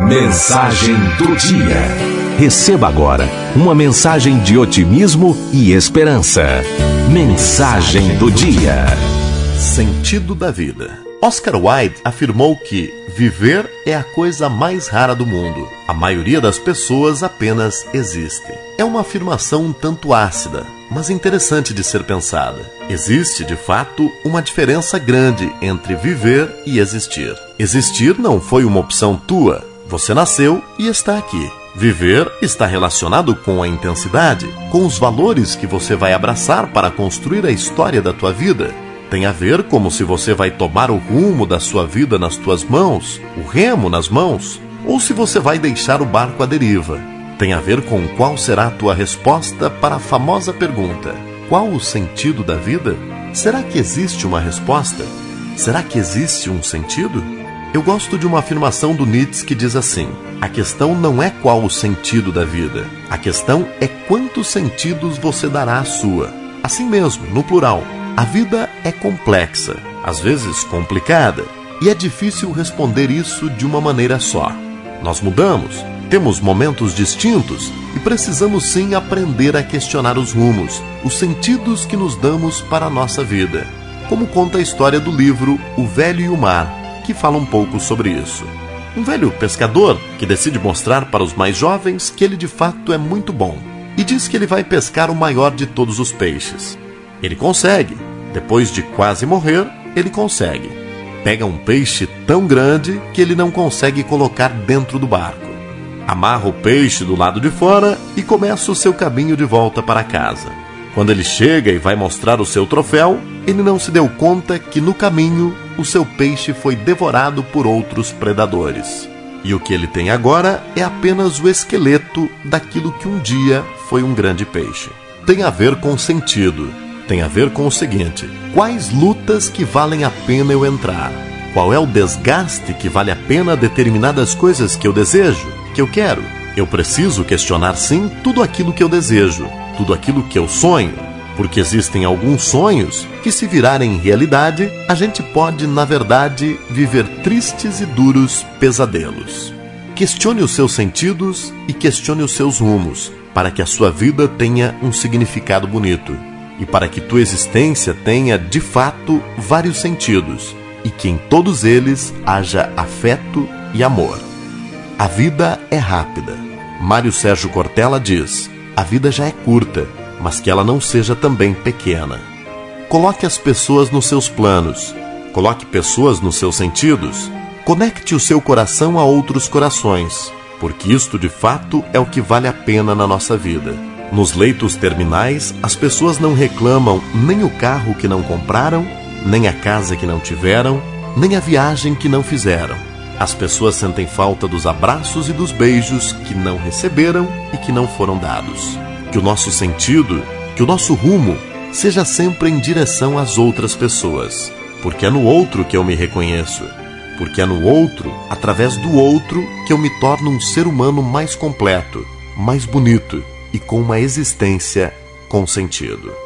Mensagem do dia. Receba agora uma mensagem de otimismo e esperança. Mensagem do dia. Sentido da vida. Oscar Wilde afirmou que viver é a coisa mais rara do mundo. A maioria das pessoas apenas existe. É uma afirmação um tanto ácida, mas interessante de ser pensada. Existe, de fato, uma diferença grande entre viver e existir. Existir não foi uma opção tua. Você nasceu e está aqui. Viver está relacionado com a intensidade, com os valores que você vai abraçar para construir a história da tua vida tem a ver como se você vai tomar o rumo da sua vida nas tuas mãos, o remo nas mãos, ou se você vai deixar o barco à deriva. Tem a ver com qual será a tua resposta para a famosa pergunta: qual o sentido da vida? Será que existe uma resposta? Será que existe um sentido? Eu gosto de uma afirmação do Nietzsche que diz assim: a questão não é qual o sentido da vida, a questão é quantos sentidos você dará à sua. Assim mesmo, no plural, a vida é complexa, às vezes complicada, e é difícil responder isso de uma maneira só. Nós mudamos, temos momentos distintos e precisamos sim aprender a questionar os rumos, os sentidos que nos damos para a nossa vida. Como conta a história do livro O Velho e o Mar, que fala um pouco sobre isso. Um velho pescador que decide mostrar para os mais jovens que ele de fato é muito bom e diz que ele vai pescar o maior de todos os peixes. Ele consegue. Depois de quase morrer, ele consegue. Pega um peixe tão grande que ele não consegue colocar dentro do barco. Amarra o peixe do lado de fora e começa o seu caminho de volta para casa. Quando ele chega e vai mostrar o seu troféu, ele não se deu conta que no caminho o seu peixe foi devorado por outros predadores. E o que ele tem agora é apenas o esqueleto daquilo que um dia foi um grande peixe. Tem a ver com sentido tem a ver com o seguinte: quais lutas que valem a pena eu entrar? Qual é o desgaste que vale a pena determinadas coisas que eu desejo, que eu quero? Eu preciso questionar sim tudo aquilo que eu desejo, tudo aquilo que eu sonho, porque existem alguns sonhos que, se virarem realidade, a gente pode, na verdade, viver tristes e duros pesadelos. Questione os seus sentidos e questione os seus rumos, para que a sua vida tenha um significado bonito e para que tua existência tenha de fato vários sentidos e que em todos eles haja afeto e amor. A vida é rápida. Mário Sérgio Cortella diz: a vida já é curta, mas que ela não seja também pequena. Coloque as pessoas nos seus planos, coloque pessoas nos seus sentidos, conecte o seu coração a outros corações, porque isto de fato é o que vale a pena na nossa vida. Nos leitos terminais, as pessoas não reclamam nem o carro que não compraram, nem a casa que não tiveram, nem a viagem que não fizeram. As pessoas sentem falta dos abraços e dos beijos que não receberam e que não foram dados. Que o nosso sentido, que o nosso rumo seja sempre em direção às outras pessoas, porque é no outro que eu me reconheço, porque é no outro, através do outro, que eu me torno um ser humano mais completo, mais bonito e com uma existência com sentido.